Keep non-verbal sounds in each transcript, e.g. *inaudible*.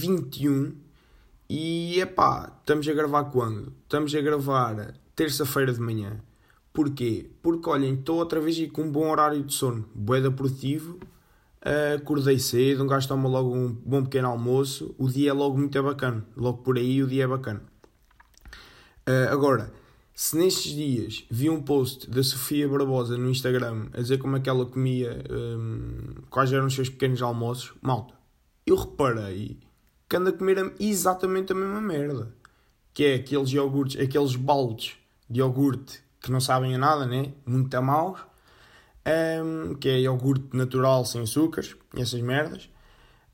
episódio 21. E epá, estamos a gravar quando? Estamos a gravar terça-feira de manhã. Porquê? Porque olhem, estou outra vez com um bom horário de sono, boeda produtivo. Uh, acordei cedo, um gajo toma logo um bom pequeno almoço. O dia é logo muito bacana. Logo por aí o dia é bacana. Uh, agora, se nestes dias vi um post da Sofia Barbosa no Instagram a dizer como é que ela comia, um, quais eram os seus pequenos almoços, malta, eu reparei que anda a comer exatamente a mesma merda. Que é aqueles iogurtes, aqueles baldes de iogurte que não sabem a nada, né? Muito maus. Um, que é iogurte natural sem açúcares essas merdas.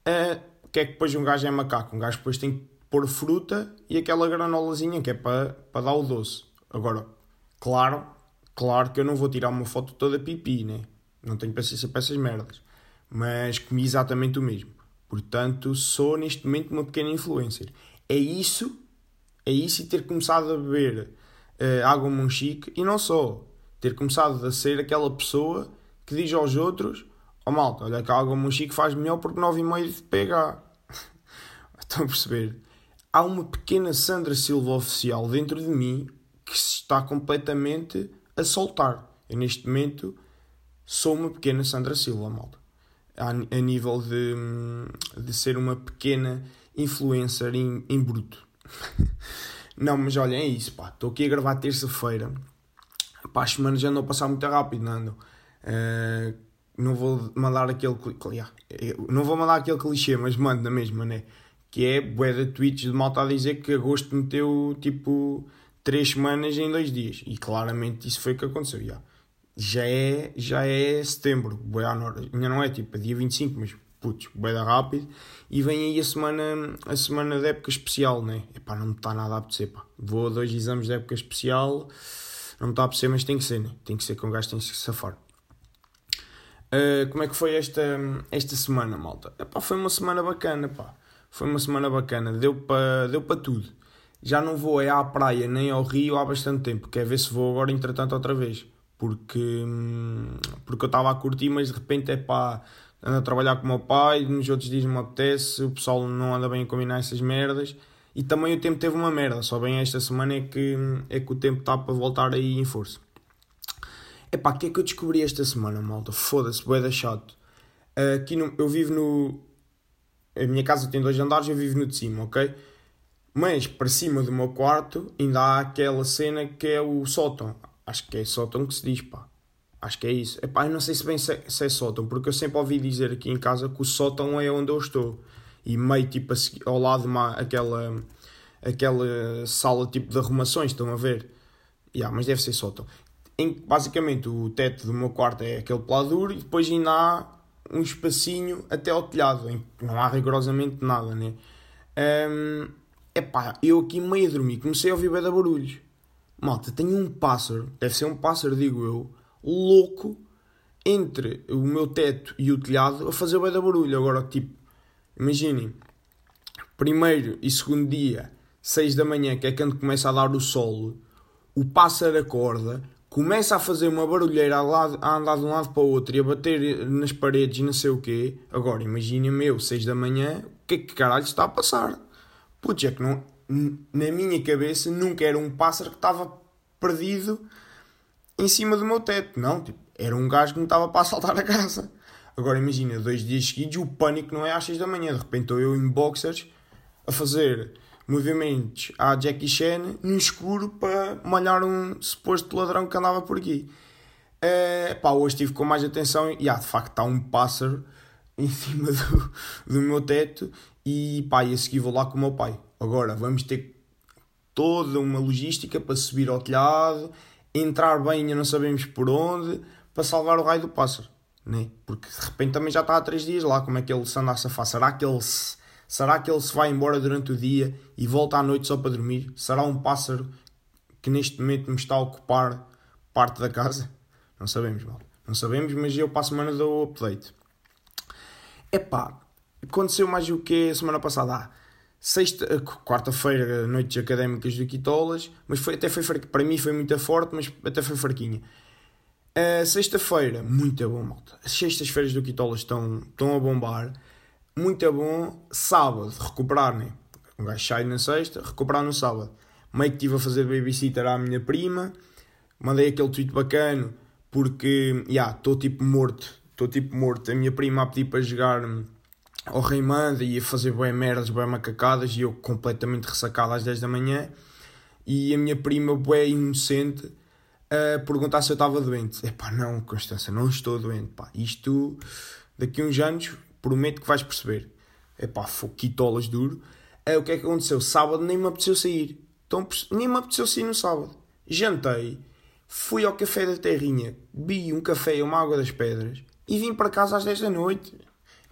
Uh, que é que depois um gajo é macaco. Um gajo depois tem que pôr fruta e aquela granolazinha que é para, para dar o doce. Agora, claro, claro que eu não vou tirar uma foto toda pipi, né? Não tenho paciência para essas merdas. Mas comi exatamente o mesmo. Portanto, sou neste momento uma pequena influencer. É isso, é isso e ter começado a beber uh, água monchique e não só. Ter começado a ser aquela pessoa que diz aos outros: Oh malta, olha que a água monchique faz melhor porque 9,5 de pH. *laughs* Estão a perceber? Há uma pequena Sandra Silva oficial dentro de mim que se está completamente a soltar. Eu, neste momento, sou uma pequena Sandra Silva, malta. A, nível de, de ser uma pequena influencer em, em bruto. *laughs* não, mas olha, é isso, pá. Estou aqui a gravar terça-feira. Pá, as semanas andam a passar muito rápido, não andam? Uh, não vou mandar aquele não vou mandar aquele clichê, mas mando na mesma, né? Que é bué de tweets de malta a dizer que agosto meteu tipo três semanas em dois dias. E claramente isso foi o que aconteceu. Já, já, é, já é setembro, boi ainda não é tipo dia 25, mas putz, boi da rápido. E vem aí a semana, a semana de época especial, né? Epá, não me está nada a apetecer, pá. Vou a dois exames de época especial, não me está a apetecer, mas tem que ser, né? Tem que ser que um gajo tem que se safar. Uh, como é que foi esta, esta semana, malta? Epá, foi uma semana bacana, pá. Foi uma semana bacana, deu para deu tudo já não vou é à praia nem ao Rio há bastante tempo. Quer ver se vou agora, entretanto, outra vez. Porque, porque eu estava a curtir, mas de repente é pá, ando a trabalhar com o meu pai, nos outros dias me apetece, o pessoal não anda bem a combinar essas merdas. E também o tempo teve uma merda, só bem esta semana é que, é que o tempo está para voltar aí em força. Epá, o que é que eu descobri esta semana, malta? Foda-se, boeda chato. Aqui no, eu vivo no. A minha casa tem dois andares, eu vivo no de cima, ok? Mas para cima do meu quarto ainda há aquela cena que é o sótão. Acho que é sótão que se diz, pá. Acho que é isso. Epá, eu não sei se bem se, se é sótão, porque eu sempre ouvi dizer aqui em casa que o sótão é onde eu estou. E meio tipo ao lado de uma, aquela, aquela sala tipo de arrumações, estão a ver? Yeah, mas deve ser sótão. Em, basicamente o teto do meu quarto é aquele peladuro e depois ainda há um espacinho até ao telhado, em que não há rigorosamente nada, né? Um, Epá, eu aqui meio a dormir, comecei a ouvir bem barulhos. Malta, tenho um pássaro, deve ser um pássaro, digo eu, louco, entre o meu teto e o telhado a fazer bem de barulho. Agora, tipo, imaginem, primeiro e segundo dia, 6 da manhã, que é quando começa a dar o sol, o pássaro acorda, começa a fazer uma barulheira a, lado, a andar de um lado para o outro e a bater nas paredes e não sei o quê. Agora, imaginem, meu, 6 da manhã, o que é que caralho está a passar? Putz, é que não, na minha cabeça nunca era um pássaro que estava perdido em cima do meu teto. Não, tipo, era um gajo que me estava para assaltar a casa. Agora imagina, dois dias seguidos, o pânico não é às 6 da manhã. De repente estou eu em boxers a fazer movimentos à Jackie Chan no escuro para malhar um suposto ladrão que andava por aqui. É, pá, hoje estive com mais atenção e ah, de facto está um pássaro *laughs* em cima do, do meu teto e pá, e a seguir vou lá com o meu pai. Agora vamos ter toda uma logística para subir ao telhado, entrar bem, ainda não sabemos por onde, para salvar o raio do pássaro. Né? Porque de repente também já está há três dias lá, como é que ele se anda a safar? Será que ele se, será que ele se vai embora durante o dia e volta à noite só para dormir? Será um pássaro que neste momento me está a ocupar parte da casa? Não sabemos, mal. Não sabemos, mas eu para a semana dou o update. Epá, Aconteceu mais o que semana passada? Ah, sexta, eh, quarta-feira, noites académicas do Quitolas, mas foi, até foi para mim foi muito forte, mas até foi fraquinha. Uh, sexta-feira, muito bom, malta. As sextas-feiras do Quitolas estão, estão a bombar. muito bom. Sábado, recuperar, né? Um gajo sai na sexta, recuperar no sábado. Meio que estive a fazer babysitter à minha prima. Mandei aquele tweet bacana porque, já, yeah, estou tipo morto. Estou tipo morto. A minha prima a pedir para jogar ao Rayman e a fazer bem merdas, bem macacadas e eu completamente ressacado às 10 da manhã. E a minha prima, bem inocente, a perguntar se eu estava doente. É pá, não, Constança, não estou doente. Pá. Isto, daqui a uns anos, prometo que vais perceber. É pá, foquitolas duro. É, o que é que aconteceu? Sábado nem me apeteceu sair. Então, nem me apeteceu sair no sábado. Jantei, fui ao café da Terrinha, bebi um café e uma água das pedras e vim para casa às 10 da noite.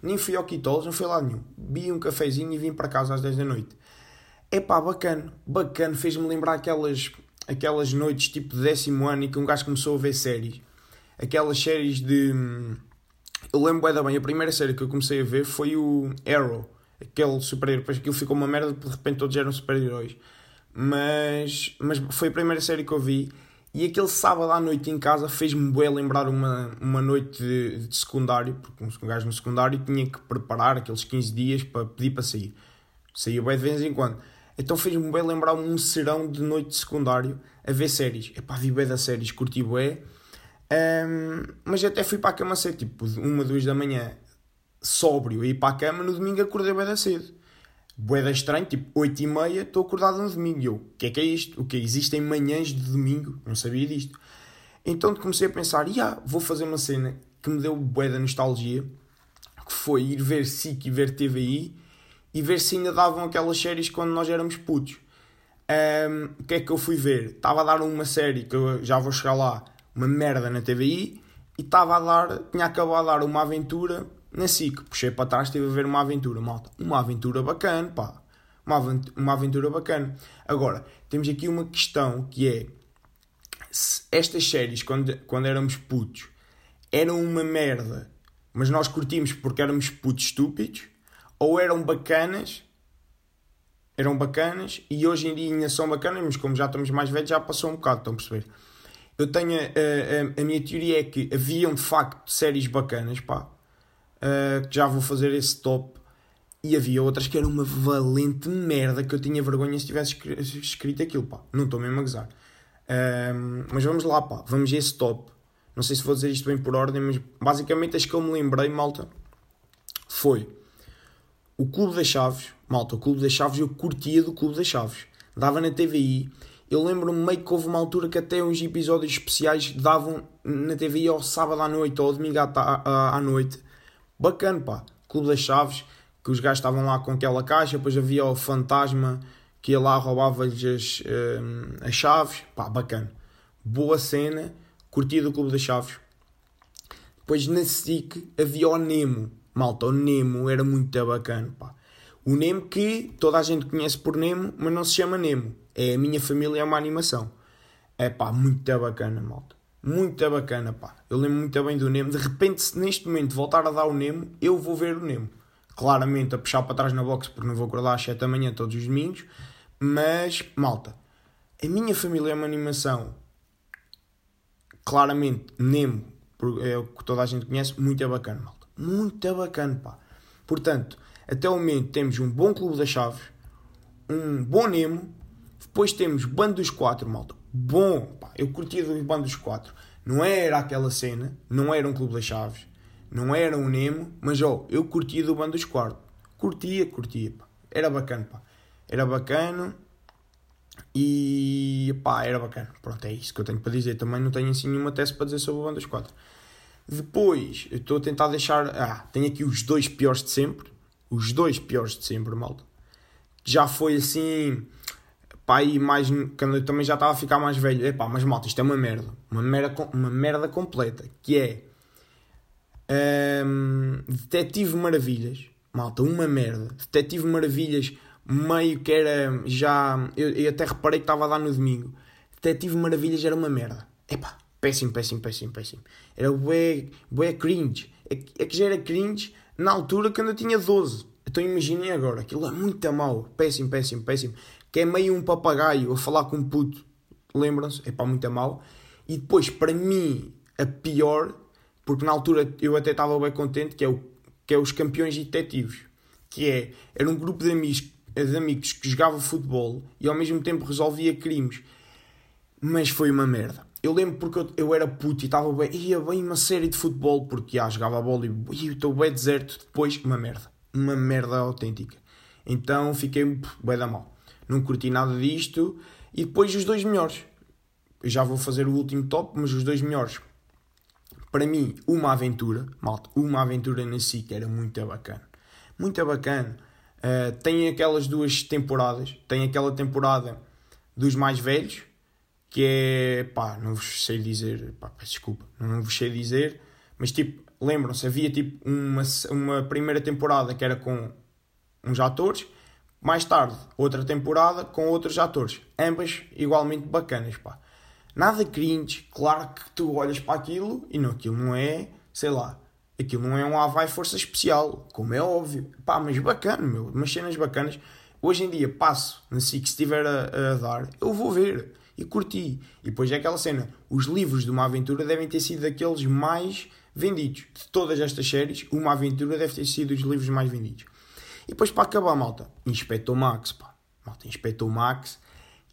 Nem fui ao Quitolos, não fui lá nenhum. Bebi um cafezinho e vim para casa às 10 da noite. É pá, bacana, bacana. Fez-me lembrar aquelas, aquelas noites tipo de décimo ano e que um gajo começou a ver séries. Aquelas séries de. Eu lembro bem, bem, a primeira série que eu comecei a ver foi o Arrow, aquele super-herói. Depois aquilo ficou uma merda, de repente todos eram super-heróis. Mas, mas foi a primeira série que eu vi e aquele sábado à noite em casa fez-me bem lembrar uma, uma noite de, de, secundário, porque um gajo no secundário tinha que preparar aqueles 15 dias para pedir para sair. Saía bem de vez em quando. Então fez-me bem lembrar um serão de noite de secundário a ver séries. Epá, vi bem das séries, curti bem. Um, mas até fui para a cama cedo, tipo, uma, duas da manhã, sóbrio, e ir para a cama, no domingo acordei bem da cedo. Boeda estranho, tipo 8 e meia, estou acordado no domingo. E eu, o que é que é isto? O que Existem manhãs de domingo? Não sabia disto. Então comecei a pensar, yeah, vou fazer uma cena que me deu boeda nostalgia, que foi ir ver SIC e ver TVI e ver se ainda davam aquelas séries quando nós éramos putos. Um, o que é que eu fui ver? Estava a dar uma série, que eu já vou chegar lá, uma merda na TVI, e estava a dar, tinha acabado de dar uma aventura na SIC, puxei para trás, estive a ver uma aventura, malta. Uma aventura bacana, pá. Uma, aventura, uma aventura bacana. Agora, temos aqui uma questão que é: estas séries, quando, quando éramos putos, eram uma merda, mas nós curtimos porque éramos putos estúpidos, ou eram bacanas, eram bacanas, e hoje em dia ainda são bacanas, mas como já estamos mais velhos, já passou um bocado, estão a perceber? Eu tenho a, a, a minha teoria é que haviam de facto séries bacanas, pá, uh, que já vou fazer esse top. E havia outras que eram uma valente merda que eu tinha vergonha se tivesse escrito aquilo, pá. Não estou mesmo a gozar. Uh, mas vamos lá, pá. Vamos a esse top. Não sei se vou dizer isto bem por ordem, mas basicamente as que eu me lembrei, malta, foi o Clube das Chaves. Malta, o Clube das Chaves eu curtia do Clube das Chaves. Dava na TVI. Eu lembro-me meio que houve uma altura que até uns episódios especiais davam na TVI ao sábado à noite ou ao domingo à, à, à noite. Bacana, pá. Clube das Chaves, que os gajos estavam lá com aquela caixa, depois havia o fantasma que ia lá roubava-lhes as, uh, as chaves. Pá, bacana. Boa cena, curti do Clube das Chaves. Depois na SIC havia o Nemo. Malta, o Nemo era muito bacana, pá. O Nemo que toda a gente conhece por Nemo, mas não se chama Nemo. É a minha família, é uma animação. É pá, muito bacana, malta muito bacana, pá. Eu lembro muito bem do Nemo. De repente, se neste momento voltar a dar o Nemo, eu vou ver o Nemo. Claramente a puxar para trás na box, porque não vou acordar às 7 da manhã todos os domingos. Mas, malta, a minha família é uma animação. Claramente, Nemo, é o que toda a gente conhece, muito bacana, malta. Muito bacana, pá. Portanto, até o momento temos um bom Clube das Chaves, um bom Nemo, depois temos Bando dos Quatro, malta bom. Pá, eu curtia do Bando dos Quatro. Não era aquela cena, não era um Clube das Chaves, não era um Nemo, mas oh, eu curtia do Bando dos Quatro. Curtia, curtia. Pá. Era bacana, pá. Era bacana. E pá, era bacana. Pronto, é isso que eu tenho para dizer. Também não tenho assim nenhuma tese para dizer sobre o Bando dos Quatro. Depois, eu estou a tentar deixar. Ah, tenho aqui os dois piores de sempre. Os dois piores de sempre, malta. Já foi assim pá, e mais quando eu também já estava a ficar mais velho, epá, mas malta, isto é uma merda, uma merda, uma merda completa, que é um, Detetive Maravilhas, malta, uma merda, Detetive Maravilhas, meio que era já, eu, eu até reparei que estava a dar no domingo, Detetive Maravilhas era uma merda, epá, péssimo, péssimo, péssimo, péssimo, era bué, bué cringe, é, é que já era cringe na altura quando eu tinha 12, então imaginem agora, aquilo é muito mau, péssimo, péssimo, péssimo que é meio um papagaio a falar com um puto, lembram-se? É para muito mal. E depois, para mim, a pior, porque na altura eu até estava bem contente, que é, o, que é os campeões detetives. que é, era um grupo de amigos, de amigos que jogava futebol e ao mesmo tempo resolvia crimes. Mas foi uma merda. Eu lembro porque eu, eu era puto e estava bem, ia bem uma série de futebol porque já jogava a bola e estou bem deserto. Depois, uma merda. Uma merda autêntica. Então fiquei bem da mal. Não curti nada disto. E depois os dois melhores. Eu já vou fazer o último top, mas os dois melhores. Para mim, uma aventura, malta, uma aventura na SIC era muito bacana. Muito bacana. Uh, tem aquelas duas temporadas. Tem aquela temporada dos mais velhos, que é, pá, não vos sei dizer, pá, desculpa, não vos sei dizer, mas tipo, lembram-se, havia tipo uma, uma primeira temporada que era com uns atores, mais tarde outra temporada com outros atores, ambas igualmente bacanas, pá. Nada cringe, claro que tu olhas para aquilo e não, aquilo não é, sei lá, aquilo não é um Havaí Força Especial, como é óbvio, pá, mas bacana, meu, umas cenas bacanas. Hoje em dia passo na SIC, se estiver a, a dar, eu vou ver e curti. E depois é aquela cena: os livros de uma aventura devem ter sido daqueles mais vendidos. De todas estas séries, uma aventura deve ter sido os livros mais vendidos. E depois para acabar, malta, Inspector Max, pá. Malta, Inspector Max,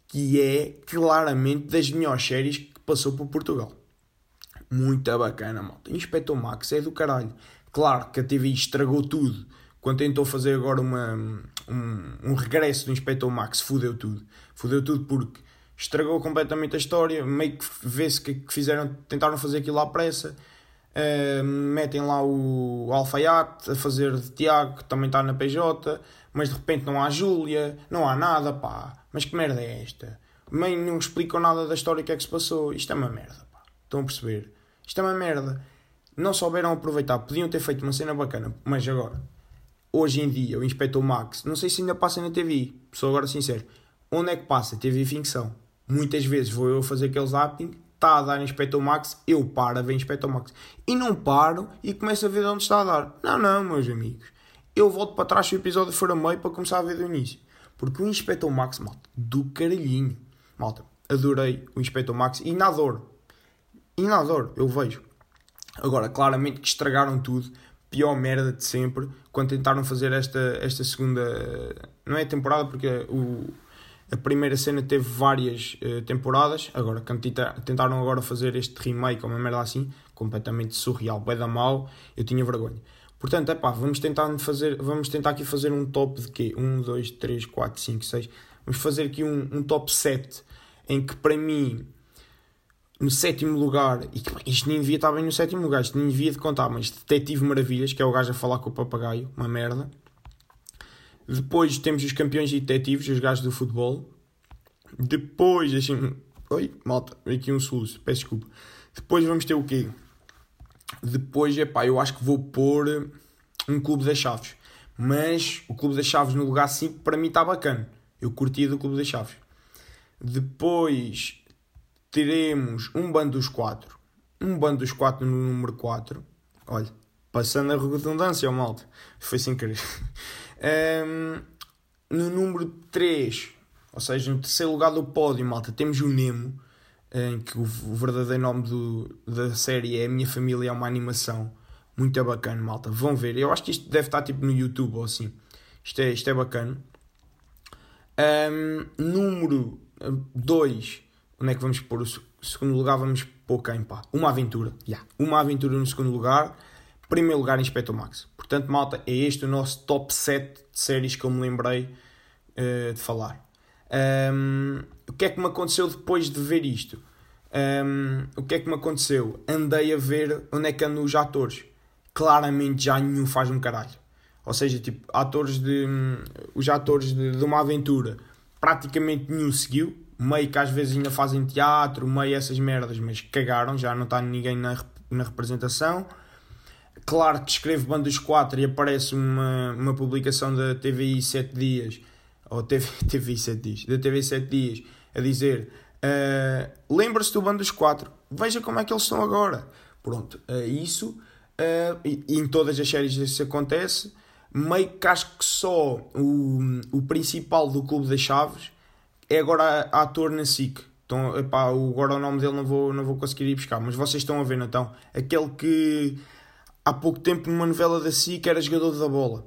que é claramente das melhores séries que passou por Portugal. Muito bacana, malta. Inspector Max é do caralho. Claro que a TV estragou tudo quando tentou fazer agora uma, um, um regresso do Inspector Max, fudeu tudo. Fudeu tudo porque estragou completamente a história, meio que vê-se que, fizeram, tentaram fazer aquilo à pressa. Uh, metem lá o, Alfaiate a fazer de Tiago, que também está na PJ, mas de repente não há Júlia, não há nada, pá. Mas que merda é esta? Nem não explicam nada da história que é que se passou. Isto é uma merda, pá. Estão a perceber? Isto é uma merda. Não souberam aproveitar, podiam ter feito uma cena bacana, mas agora, hoje em dia, o Inspector Max, não sei se ainda passa na TV, sou agora sincero. Onde é que passa? TV Ficção muitas vezes vou eu fazer aquele zapping, está a dar Inspector Max, eu paro a ver Inspector Max. E não paro e começo a ver de onde está a dar. Não, não, meus amigos. Eu volto para trás se o episódio for a meio para começar a ver do início. Porque o Inspector Max, malta, do caralhinho. Malta, adorei o Inspector Max e na adoro. E na adoro, eu vejo. Agora, claramente que estragaram tudo. Pior merda de sempre. Quando tentaram fazer esta, esta segunda. Não é temporada, porque o, a primeira cena teve várias uh, temporadas, agora tentaram agora fazer este remake, uma merda assim, completamente surreal, bem da mal, eu tinha vergonha. Portanto, é pá, vamos tentar fazer, vamos tentar aqui fazer um top de quê? 1, 2, 3, 4, 5, 6. Vamos fazer aqui um, um top 7 em que para mim no sétimo lugar, e isto nem devia estar bem no sétimo lugar, isto nem devia de contar, mas Detetive Maravilhas, que é o gajo a falar com o papagaio, uma merda. Depois temos os campeões detetives, os gajos do futebol. Depois, deixem Oi, malta, aqui um soluço, peço desculpa. Depois vamos ter o quê? Depois, é pá, eu acho que vou pôr um Clube das Chaves. Mas o Clube das Chaves no lugar 5 para mim está bacana. Eu curti do Clube das Chaves. Depois teremos um bando dos 4. Um bando dos 4 no número 4. Olha, passando a redundância, malta. Foi sem querer. Um, no número 3, ou seja, no terceiro lugar do pódio, malta, temos o Nemo, em que o, verdadeiro nome do, da série é A Minha Família é uma Animação. Muito bacana, malta. Vão ver. Eu acho que isto deve estar tipo no YouTube ou assim. Isto é, isto é bacana. Um, número 2, onde é que vamos pôr o segundo lugar? Vamos pôr quem, pá? Uma aventura. Yeah. Uma aventura no segundo lugar. Primeiro lugar, Inspector Max. Portanto, malta, é este o nosso top 7 de séries que eu me lembrei uh, de falar. Um, o que é que me aconteceu depois de ver isto? Um, o que é que me aconteceu? Andei a ver onde é que andam os atores. Claramente já nenhum faz um caralho. Ou seja, tipo, atores de. Os atores de, de uma aventura praticamente nenhum seguiu. Meio que às vezes ainda fazem teatro, meio essas merdas, mas cagaram, já não está ninguém na, na representação. Claro que escrevo Bandas 4 e aparece uma, uma publicação da TVI 7 dias, ou TV, TVI 7 dias, da TV 7 dias, a dizer uh, lembra-se do Bandas 4, veja como é que eles estão agora. Pronto, uh, isso, uh, e, e, em todas as séries isso acontece, meio que acho que só o, o principal do Clube das Chaves é agora ator na SIC. Então, epá, agora o nome dele não vou, não vou conseguir ir buscar, mas vocês estão a ver, então, aquele que há pouco tempo numa novela da SIC era jogador da bola.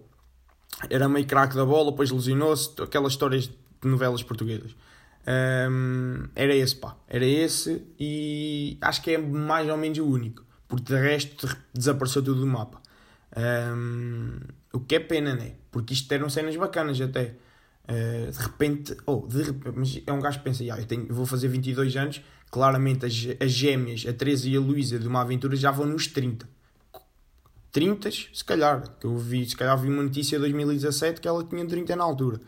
era meio craque da bola, depois lesionou-se, aquelas histórias de novelas portuguesas. Um, era esse, pá. Era esse e acho que é mais ou menos o único. Porque de resto desapareceu tudo do mapa. Um, o que é pena, né? Porque isto eram cenas bacanas até. Uh, de repente, oh, de repente, é um gajo que pensa, ah, eu, tenho, vou fazer 22 anos, claramente as, as gêmeas, a Teresa e a Luísa de uma aventura já vão nos 30. 30, se calhar, que eu vi, se calhar vi uma notícia de 2017 que ela tinha 30 na altura.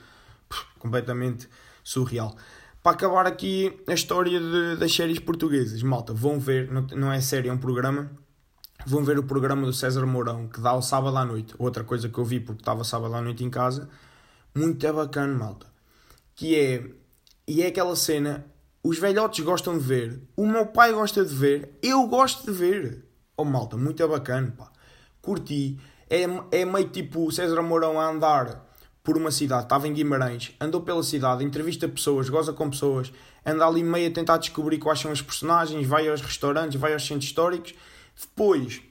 Puxa, completamente surreal. Para acabar aqui a história de, das séries portuguesas, malta, vão ver, não, é série, é um programa. Vão ver o programa do César Mourão que dá ao sábado à noite. Outra coisa que eu vi porque estava sábado à noite em casa. Muito bacana, malta. Que é. E é aquela cena. Os velhotes gostam de ver. O meu pai gosta de ver. Eu gosto de ver. Oh, malta, muito bacana, pá. Curti. É, é meio tipo César Mourão a andar por uma cidade, estava em Guimarães, andou pela cidade, entrevista pessoas, goza com pessoas, anda ali meio a tentar descobrir quais são os personagens, vai aos restaurantes, vai aos centros históricos, depois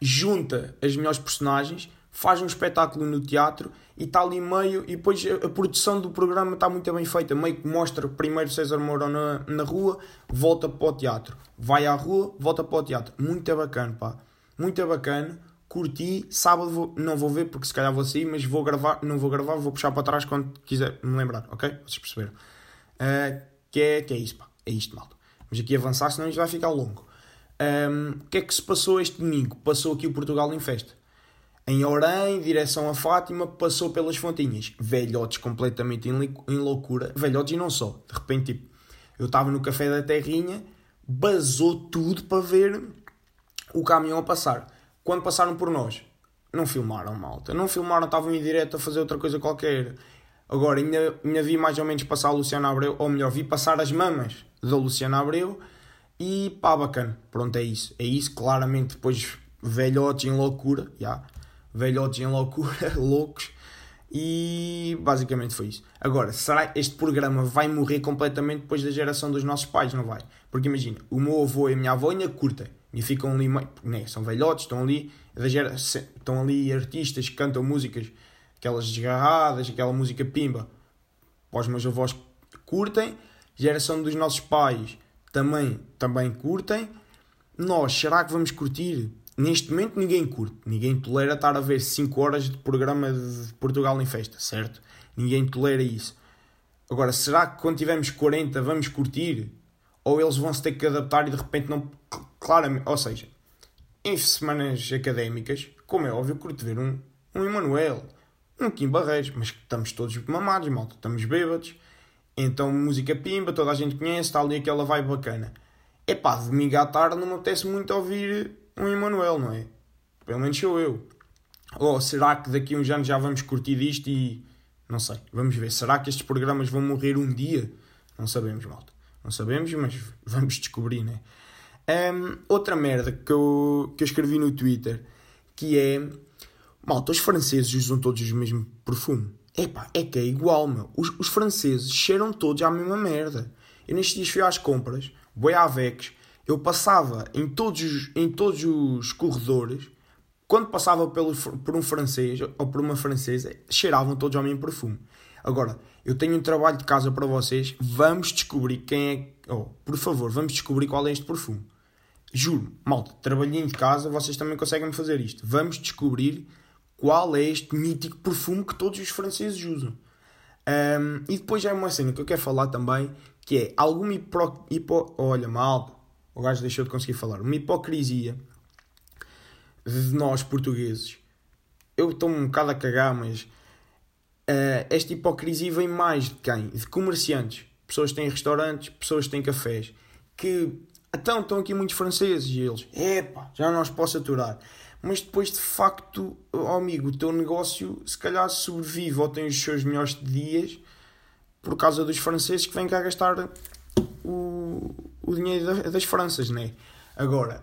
junta as melhores personagens, faz um espetáculo no teatro e está ali meio, e depois a, a, produção do programa está muito bem feita, meio que mostra primeiro César Mourão na, na rua, volta para o teatro, vai à rua, volta para o teatro, muito bacana, pá, muito bacana curti, sábado vou, não vou ver porque se calhar vou sair, mas vou gravar, não vou gravar, vou puxar para trás quando quiser me lembrar, ok? Vocês perceberam? Uh, que, é, que é isso, pá. É isto, malta. Vamos aqui avançar, senão isto vai ficar longo. Um, o que é que se passou este domingo? Passou aqui o Portugal em festa. Em Orém, direção a Fátima, passou pelas Fontinhas. Velhotes completamente em, em loucura. Velhotes e não só. De repente, tipo, eu estava no café da Terrinha, basou tudo para ver o caminhão a passar quando passaram por nós, não filmaram, malta. Não filmaram, estavam em direto a fazer outra coisa qualquer. Agora, ainda, ainda vi mais ou menos passar a Luciana Abreu, ou melhor, vi passar as mamas da Luciana Abreu e pá, bacana. Pronto, é isso. É isso, claramente, depois velhotes em loucura, já. Yeah. Velhotes em loucura, *laughs* loucos. E basicamente foi isso. Agora, será este programa vai morrer completamente depois da geração dos nossos pais? Não vai? Porque imagina, o meu avô e a minha avó ainda curtem e ficam ali, né, são velhotes, estão ali, estão ali artistas que cantam músicas, aquelas desgarradas, aquela música pimba, os meus avós curtem, geração dos nossos pais também, também curtem. Nós, será que vamos curtir? Neste momento ninguém curte, ninguém tolera estar a ver 5 horas de programa de Portugal em festa, certo? Ninguém tolera isso. Agora, será que quando tivermos 40 vamos curtir? Ou eles vão se ter que adaptar e de repente não claramente, ou seja, em semanas académicas, como é óbvio, curto ver um, um Emanuel, um Kim Barreiros, mas estamos todos mamados, malta, estamos bêbados, então música pimba, toda a gente conhece, está ali aquela vibe bacana. É pá, domingo à tarde não me apetece muito ouvir um Emanuel, não é? Pelo menos sou eu. Ou será que daqui a uns anos já vamos curtir disto e. Não sei, vamos ver. Será que estes programas vão morrer um dia? Não sabemos, malta. Não sabemos, mas vamos descobrir, né? Um, outra merda que eu, que eu escrevi no Twitter que é malta, os franceses usam todos o mesmo perfume. Epá, é que é igual, meu. Os, os franceses cheiram todos à mesma merda. Eu nestes dias fui às compras, boi à Vex, eu passava em todos, os, em todos os corredores, quando passava pelo, por um francês ou por uma francesa, cheiravam todos ao mesmo perfume. Agora, eu tenho um trabalho de casa para vocês, vamos descobrir quem é. Oh, por favor, vamos descobrir qual é este perfume. Juro, malta, trabalhinho de casa, vocês também conseguem fazer isto. Vamos descobrir qual é este mítico perfume que todos os franceses usam. Um, e depois já é uma cena que eu quero falar também, que é alguma hipo... hipo... Olha, malta, o gajo deixou de conseguir falar. Uma hipocrisia de nós, portugueses. Eu estou um bocado a cagar, mas... Uh, esta hipocrisia vem mais de quem? De comerciantes. Pessoas que têm restaurantes, pessoas que têm cafés. Que então, estão aqui muitos franceses e eles, epá, já não os posso aturar. Mas depois, de facto, oh amigo, o teu negócio se calhar sobrevive ou tem os seus melhores dias por causa dos franceses que vêm cá gastar o, o dinheiro das Franças, né? Agora,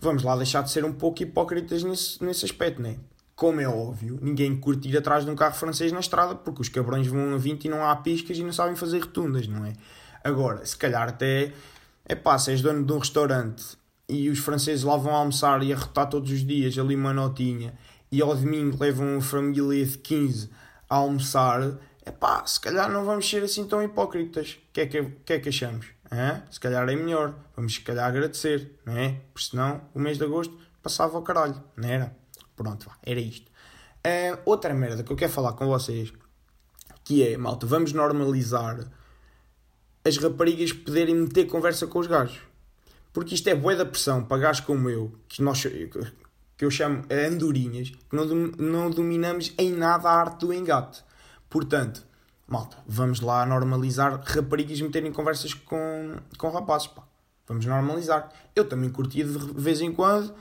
vamos lá deixar de ser um pouco hipócritas nesse, nesse aspecto, né? Como é óbvio, ninguém curte ir atrás de um carro francês na estrada porque os cabrões vão a 20 e não há piscas e não sabem fazer rotundas, não é? Agora, se calhar até é pá, se és dono de um restaurante e os franceses lá vão almoçar e arrotar todos os dias ali uma notinha e ao domingo levam uma família de 15 a almoçar, é pá, se calhar não vamos ser assim tão hipócritas. O que é que, que, é que achamos? Se calhar é melhor, vamos se calhar agradecer, não é? Porque senão o mês de agosto passava ao caralho, não era? Pronto, era isto. Uh, outra merda que eu quero falar com vocês, que é, malta, vamos normalizar as raparigas poderem meter conversa com os gajos. Porque isto é bué da pressão para gajos como eu, que, nós, que eu chamo andorinhas, que não, não dominamos em nada a arte do engate. Portanto, malta, vamos lá normalizar raparigas meterem conversas com, com rapazes, pá. Vamos normalizar. Eu também curtia de vez em quando,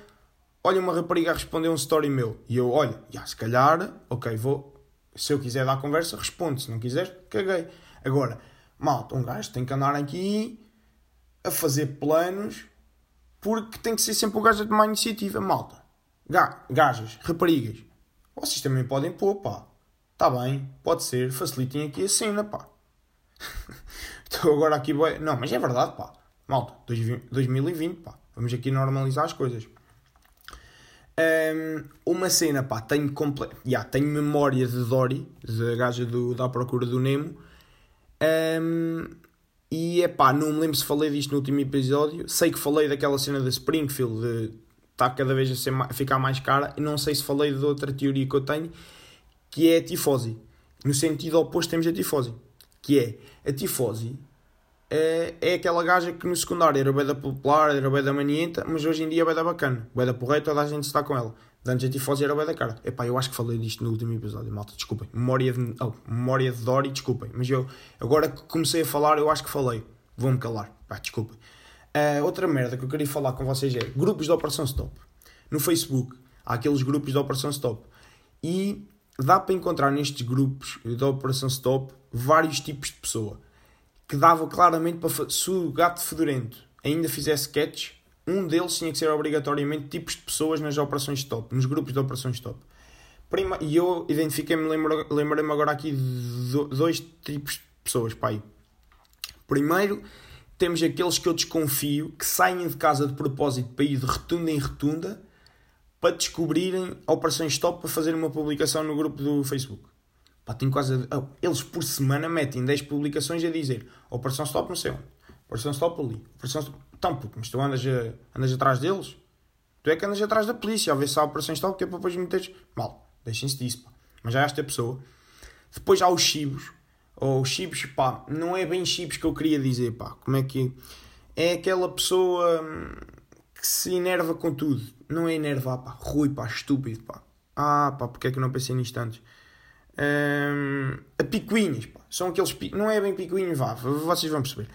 olha uma rapariga responder um story meu, e eu, olha, já, se calhar, ok, vou, se eu quiser dar conversa, respondo, se não quiser, caguei. Agora, malta, um gajo tem que andar aqui a fazer planos porque tem que ser sempre o gajo a tomar iniciativa, malta. Gajas, raparigas, vocês também podem pôr, pá. Está bem, pode ser, facilitem aqui a cena, pá. *laughs* Estou agora aqui, não, mas é verdade, pá. Malta, 2020, pá. Vamos aqui normalizar as coisas. Um, uma cena, pá, tenho, comple... yeah, tenho memória de Dory, da gaja do, da procura do Nemo. Um, e é pá, não me lembro se falei disto no último episódio. Sei que falei daquela cena da Springfield, de está cada vez a, ser, a ficar mais cara. E não sei se falei de outra teoria que eu tenho, que é a tifose. No sentido oposto, temos a tifose, que é a tifose é, é aquela gaja que no secundário era bem da popular, era bem da manienta, mas hoje em dia é bem da bacana, bem da porreira, toda a gente está com ela. Antes a era bem da cara. Epá, eu acho que falei disto no último episódio, malta, desculpem. Memória de, oh, memória de Dory, desculpem. Mas eu, agora que comecei a falar, eu acho que falei. Vou-me calar. Pá, desculpem. Uh, outra merda que eu queria falar com vocês é grupos de Operação Stop. No Facebook há aqueles grupos de Operação Stop. E dá para encontrar nestes grupos de Operação Stop vários tipos de pessoa. Que dava claramente para. Se o gato fedorento ainda fizesse sketches, um deles tinha que ser obrigatoriamente tipos de pessoas nas operações stop, nos grupos de operações stop. Prima, e eu identifiquei-me, lembrei-me agora aqui de dois tipos de pessoas, pai. Primeiro, temos aqueles que eu desconfio que saem de casa de propósito para ir de retunda em retunda para descobrirem operações stop para fazer uma publicação no grupo do Facebook. Pá, tenho quase. Oh, eles por semana metem 10 publicações a dizer Operação Stop não sei onde, Operação Stop ali, Operação Stop. Então, puto, mas tu andas, a, andas atrás deles? Tu é que andas atrás da polícia a ver se há operações tal que é para depois meteres. Mal, deixem-se disso, pá. Mas já é esta pessoa. Depois há os chibos. Ou os chibos, pá, não é bem chibos que eu queria dizer, pá. Como é que. É aquela pessoa hum, que se enerva com tudo. Não é enervar, pá. Rui, pá, estúpido, pá. Ah, pá, porque é que eu não pensei nisto antes? Hum, a picuinhas, pá. São aqueles. Não é bem picuinhos, vá. Vocês vão perceber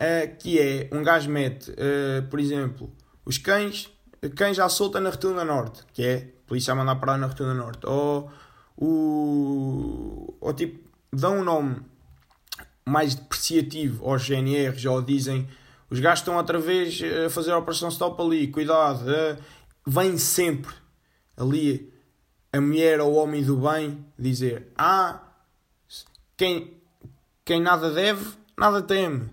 uh, que é um gajo mete, uh, por exemplo, os cães, cães já solta na Retunda Norte, que é polícia a mandar parar na Retunda Norte, ou o ou tipo, dão um nome mais depreciativo aos GNRs, ou dizem os gajos estão outra vez a fazer a operação stop ali, cuidado, uh, vem sempre ali a mulher ou o homem do bem dizer: Ah, quem, quem nada deve, nada teme.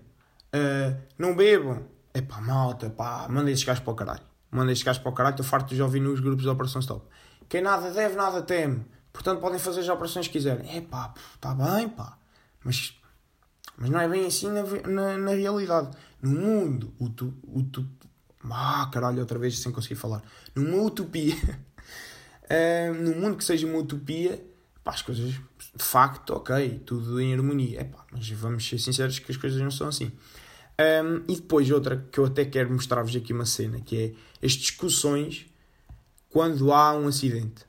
Uh, não bebam. É pá, malta, pá, manda esses gajos para o caralho. Manda esses gajos para o caralho, estou farto de ouvir nos grupos de Operação Stop. Quem nada deve, nada teme. Portanto, podem fazer as operações que quiserem. É pá, está bem, pá. Mas, mas não é bem assim na, na, na realidade. No mundo, utu, utu, ah, caralho, outra vez sem conseguir falar. Numa utopia, *laughs* uh, num mundo que seja uma utopia, pá, as coisas, de facto, ok, tudo em harmonia. É mas vamos ser sinceros que as coisas não são assim. Um, e depois outra que eu até quero mostrar-vos aqui uma cena, que é as discussões quando há um acidente.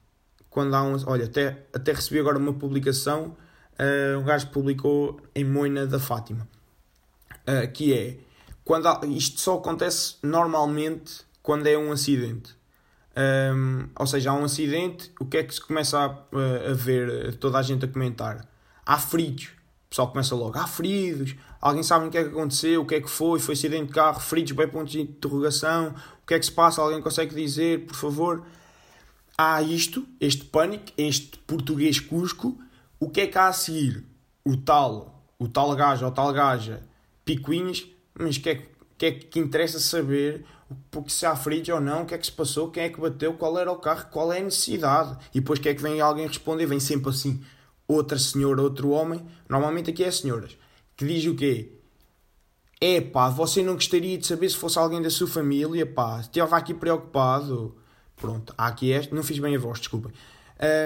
Quando há um, olha, até, até recebi agora uma publicação, uh, um gajo publicou em Moina da Fátima, uh, que é, quando há, isto só acontece normalmente quando é um acidente. Um, ou seja, há um acidente, o que é que se começa a, a ver toda a gente a comentar? Há feridos. O pessoal começa logo, há feridos, Alguém sabe o que é que aconteceu? O que é que foi? Foi acidente de carro? Feridos? Bem pontos de interrogação? O que é que se passa? Alguém consegue dizer, por favor? Há isto, este pânico, este português cusco. O que é que há a seguir? O tal, o tal gajo ou tal gaja, picuinhas. Mas o que é que, que é que interessa saber porque se há feridos ou não, o que é que se passou, quem é que bateu, qual era o carro, qual é a necessidade. E depois que é que vem alguém responder? Vem sempre assim, outra senhora, outro homem, normalmente aqui é senhoras, que diz o quê? É pá, você não gostaria de saber se fosse alguém da sua família, pá, estava aqui preocupado. Pronto, há aqui este, não fiz bem a voz, desculpem.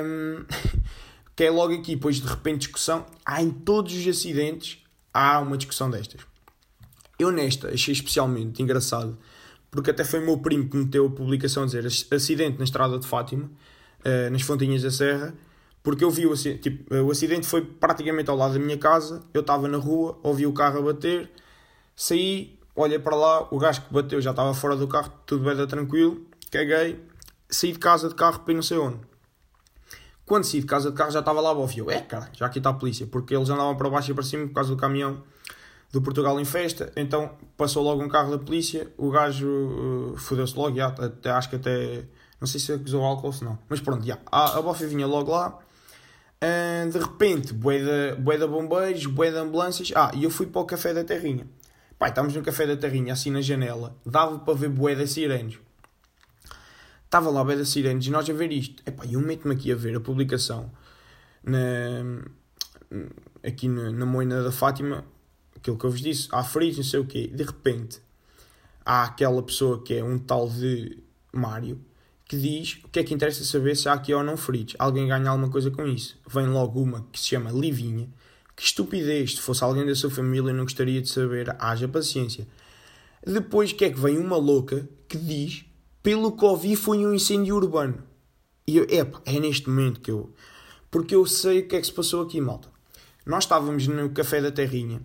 Um, *laughs* que é logo aqui, depois de repente discussão, há em todos os acidentes, há uma discussão destas. Eu nesta achei especialmente engraçado, porque até foi o meu primo que meteu a publicação a dizer acidente na estrada de Fátima, uh, nas Fontinhas da Serra, porque eu vi o, tipo, o acidente foi praticamente ao lado da minha casa, eu estava na rua, ouvi o carro a bater, saí, olhei para lá, o gajo que bateu já estava fora do carro, tudo bem, tranquilo, caguei, saí de casa de carro para não sei onde. Quando saí de casa de carro já estava lá a eu, é cara, já aqui está a polícia, porque eles andavam para baixo e para cima por causa do caminhão do Portugal em festa, então passou logo um carro da polícia, o gajo uh, fodeu-se logo, já, até, acho que até, não sei se acusou álcool ou se não, mas pronto, já, a, a bofa vinha logo lá, uh, de repente, bué de, bué de bombeiros, bué de ambulâncias, ah, e eu fui para o Café da Terrinha, pai, estávamos no Café da Terrinha, assim na janela, dava para ver bué de sirenes, estava lá bué de sirenes, e nós a ver isto, epá, eu meto-me aqui a ver a publicação, na, aqui na, na Moina da Fátima, aquilo que eu vos disse, há feridos, não sei o quê, de repente há aquela pessoa que é um tal de Mário que diz o que é que interessa saber se há aqui ou não feridos. Alguém ganha alguma coisa com isso. Vem logo uma que se chama Livinha. Que estupidez, se fosse alguém da sua família não gostaria de saber, haja paciência. Depois que é que vem uma louca que diz pelo que ouvi foi um incêndio urbano. E eu, epa, é neste momento que eu. Porque eu sei o que é que se passou aqui, malta. Nós estávamos no Café da Terrinha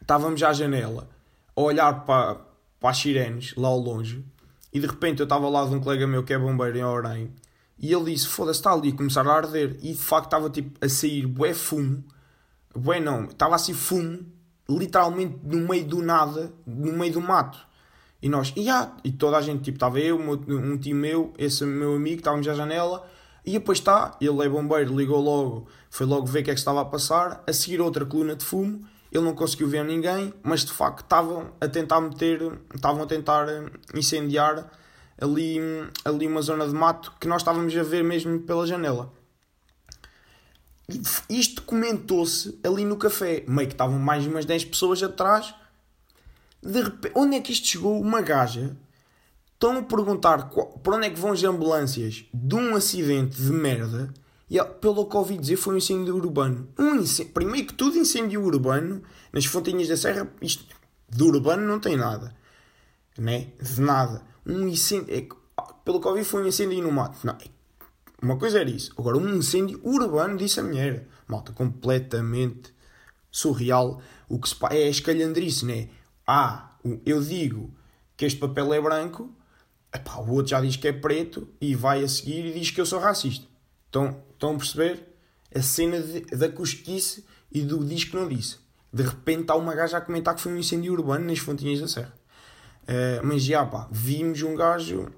estávamos à janela a olhar para, para as sirenes lá ao longe e de repente eu estava ao lado de um colega meu que é bombeiro em Orem e ele disse: Foda-se, está ali começar a arder. E de facto estava tipo a sair bué fumo, bué não, estava assim fumo, literalmente no meio do nada, no meio do mato. E nós, e, ah, e toda a gente, tipo, estava eu, um time meu, esse meu amigo, estávamos à janela, e depois está, ele é bombeiro, ligou logo, foi logo ver o que é que estava a passar, a seguir outra coluna de fumo, ele não conseguiu ver ninguém, mas de facto estavam a tentar meter, estavam a tentar incendiar ali, ali uma zona de mato que nós estávamos a ver mesmo pela janela. Isto comentou-se ali no café, meio que estavam mais umas 10 pessoas atrás. De repente, onde é que isto chegou? Uma gaja. Estão a perguntar qual, para onde é que vão as ambulâncias de um acidente de merda e pelo que ouvi dizer, foi um incêndio urbano. Um incêndio, primeiro que tudo, incêndio urbano, nas Fontinhas da Serra, isto de urbano não tem nada. Né? De nada. Um incêndio. É, pelo que ouvi, foi um incêndio no mato. Não, é, uma coisa era isso. Agora, um incêndio urbano, disse a mulher. Malta, completamente surreal. O que se é escalhandrice, né? Ah, eu digo que este papel é branco, epá, o outro já diz que é preto e vai a seguir e diz que eu sou racista. Então, Estão a perceber? A cena de, da cosquice e do diz que não disse. De repente há uma gaja a comentar que foi um incêndio urbano nas Fontinhas da Serra. Uh, mas já pá, vimos um gajo.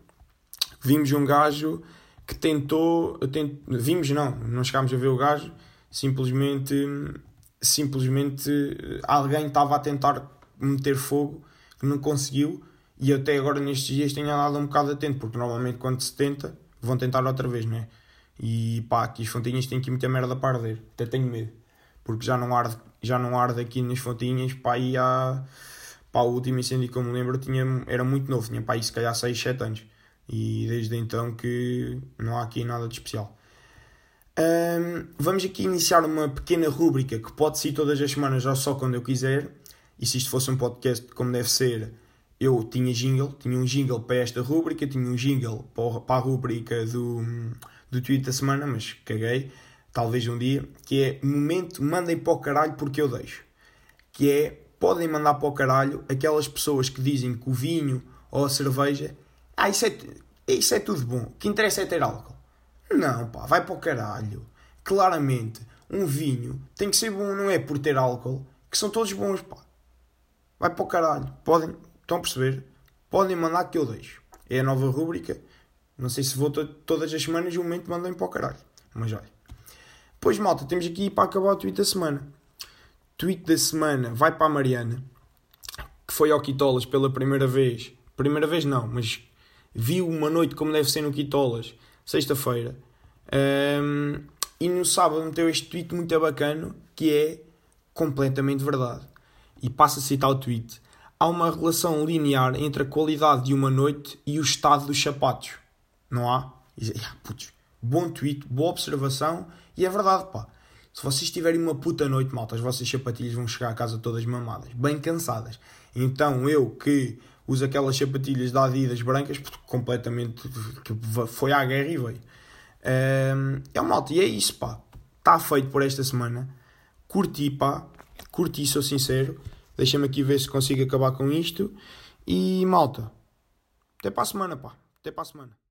Vimos um gajo que tentou. Tent, vimos não, não chegámos a ver o gajo. Simplesmente. Simplesmente alguém estava a tentar meter fogo que não conseguiu. E até agora nestes dias tenho andado um bocado atento, porque normalmente quando se tenta, vão tentar outra vez, não é? E pá, aqui as fontinhas têm aqui muita merda para arder. Até tenho medo. Porque já não arde, já não arde aqui nas fontinhas. Pá, e há. Pá, o último incêndio que eu me lembro tinha, era muito novo. Tinha pá, aí se calhar 6, 7 anos. E desde então que não há aqui nada de especial. Um, vamos aqui iniciar uma pequena rúbrica que pode ser todas as semanas ou só quando eu quiser. E se isto fosse um podcast como deve ser, eu tinha jingle, tinha um jingle para esta rúbrica, tinha um jingle para a rúbrica do do tweet da semana, mas caguei, talvez um dia, que é momento mandem para o caralho porque eu deixo. Que é, podem mandar para o caralho aquelas pessoas que dizem que o vinho ou a cerveja, ah, isso é, isso é tudo bom, o que interessa é ter álcool. Não, pá, vai para o caralho. Claramente, um vinho tem que ser bom, não é por ter álcool, que são todos bons, pá. Vai para o caralho. Podem, estão a perceber? Podem mandar que eu deixo. É a nova rúbrica não sei se vou todas as semanas e um momento mandem para o caralho. Mas olha. Pois malta, temos aqui para acabar o tweet da semana. Tweet da semana vai para a Mariana, que foi ao Quitolas pela primeira vez Primeira vez não, mas vi uma noite como deve ser no Quitolas, sexta-feira. Um, e no sábado meteu este tweet muito bacana que é completamente verdade. E passo a citar o tweet. Há uma relação linear entre a qualidade de uma noite e o estado dos sapatos. Não há? Putz, bom tweet, boa observação e é verdade, pá. Se vocês tiverem uma puta noite, malta, as vossas sapatilhas vão chegar a casa todas mamadas, bem cansadas. Então eu que uso aquelas sapatilhas da Adidas brancas, completamente que foi à guerra e veio. É malta, e é isso, pá. Está feito por esta semana. Curti, pá. Curti, sou sincero. Deixa-me aqui ver se consigo acabar com isto. E malta, até para a semana, pá. Até para a semana.